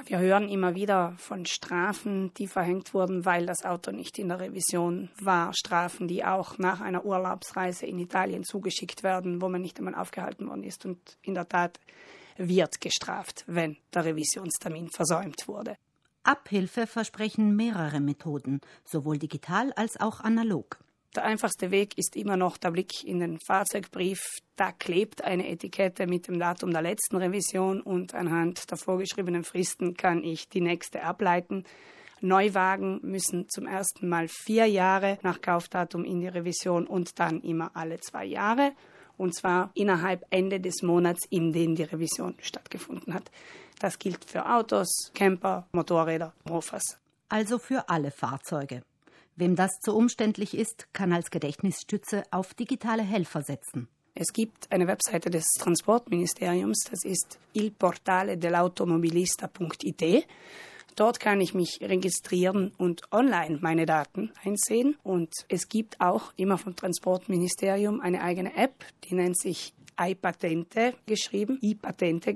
Ja, wir hören immer wieder von Strafen, die verhängt wurden, weil das Auto nicht in der Revision war. Strafen, die auch nach einer Urlaubsreise in Italien zugeschickt werden, wo man nicht einmal aufgehalten worden ist. Und in der Tat wird gestraft, wenn der Revisionstermin versäumt wurde. Abhilfe versprechen mehrere Methoden, sowohl digital als auch analog. Der einfachste Weg ist immer noch der Blick in den Fahrzeugbrief. Da klebt eine Etikette mit dem Datum der letzten Revision und anhand der vorgeschriebenen Fristen kann ich die nächste ableiten. Neuwagen müssen zum ersten Mal vier Jahre nach Kaufdatum in die Revision und dann immer alle zwei Jahre. Und zwar innerhalb Ende des Monats, in dem die Revision stattgefunden hat. Das gilt für Autos, Camper, Motorräder, Mofas. Also für alle Fahrzeuge. Wem das zu umständlich ist, kann als Gedächtnisstütze auf digitale Helfer setzen. Es gibt eine Webseite des Transportministeriums, das ist ilportale Dort kann ich mich registrieren und online meine Daten einsehen. Und es gibt auch immer vom Transportministerium eine eigene App, die nennt sich iPatente geschrieben, iPatente.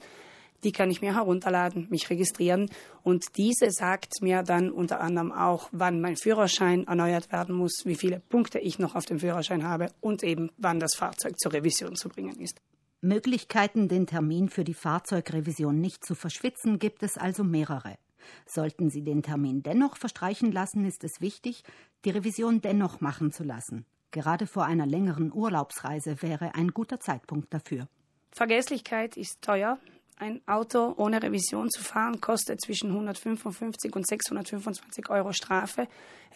Die kann ich mir herunterladen, mich registrieren und diese sagt mir dann unter anderem auch, wann mein Führerschein erneuert werden muss, wie viele Punkte ich noch auf dem Führerschein habe und eben wann das Fahrzeug zur Revision zu bringen ist. Möglichkeiten, den Termin für die Fahrzeugrevision nicht zu verschwitzen, gibt es also mehrere. Sollten Sie den Termin dennoch verstreichen lassen, ist es wichtig, die Revision dennoch machen zu lassen. Gerade vor einer längeren Urlaubsreise wäre ein guter Zeitpunkt dafür. Vergesslichkeit ist teuer, ein Auto ohne Revision zu fahren kostet zwischen 155 und 625 Euro Strafe.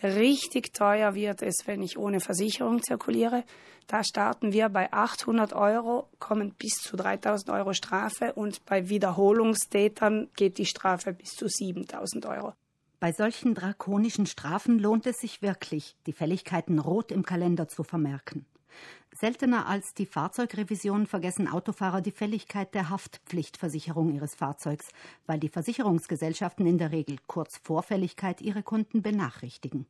Richtig teuer wird es, wenn ich ohne Versicherung zirkuliere. Da starten wir bei 800 Euro, kommen bis zu 3000 Euro Strafe und bei Wiederholungstätern geht die Strafe bis zu 7000 Euro. Bei solchen drakonischen Strafen lohnt es sich wirklich, die Fälligkeiten rot im Kalender zu vermerken. Seltener als die Fahrzeugrevision vergessen Autofahrer die Fälligkeit der Haftpflichtversicherung ihres Fahrzeugs, weil die Versicherungsgesellschaften in der Regel kurz vor Fälligkeit ihre Kunden benachrichtigen.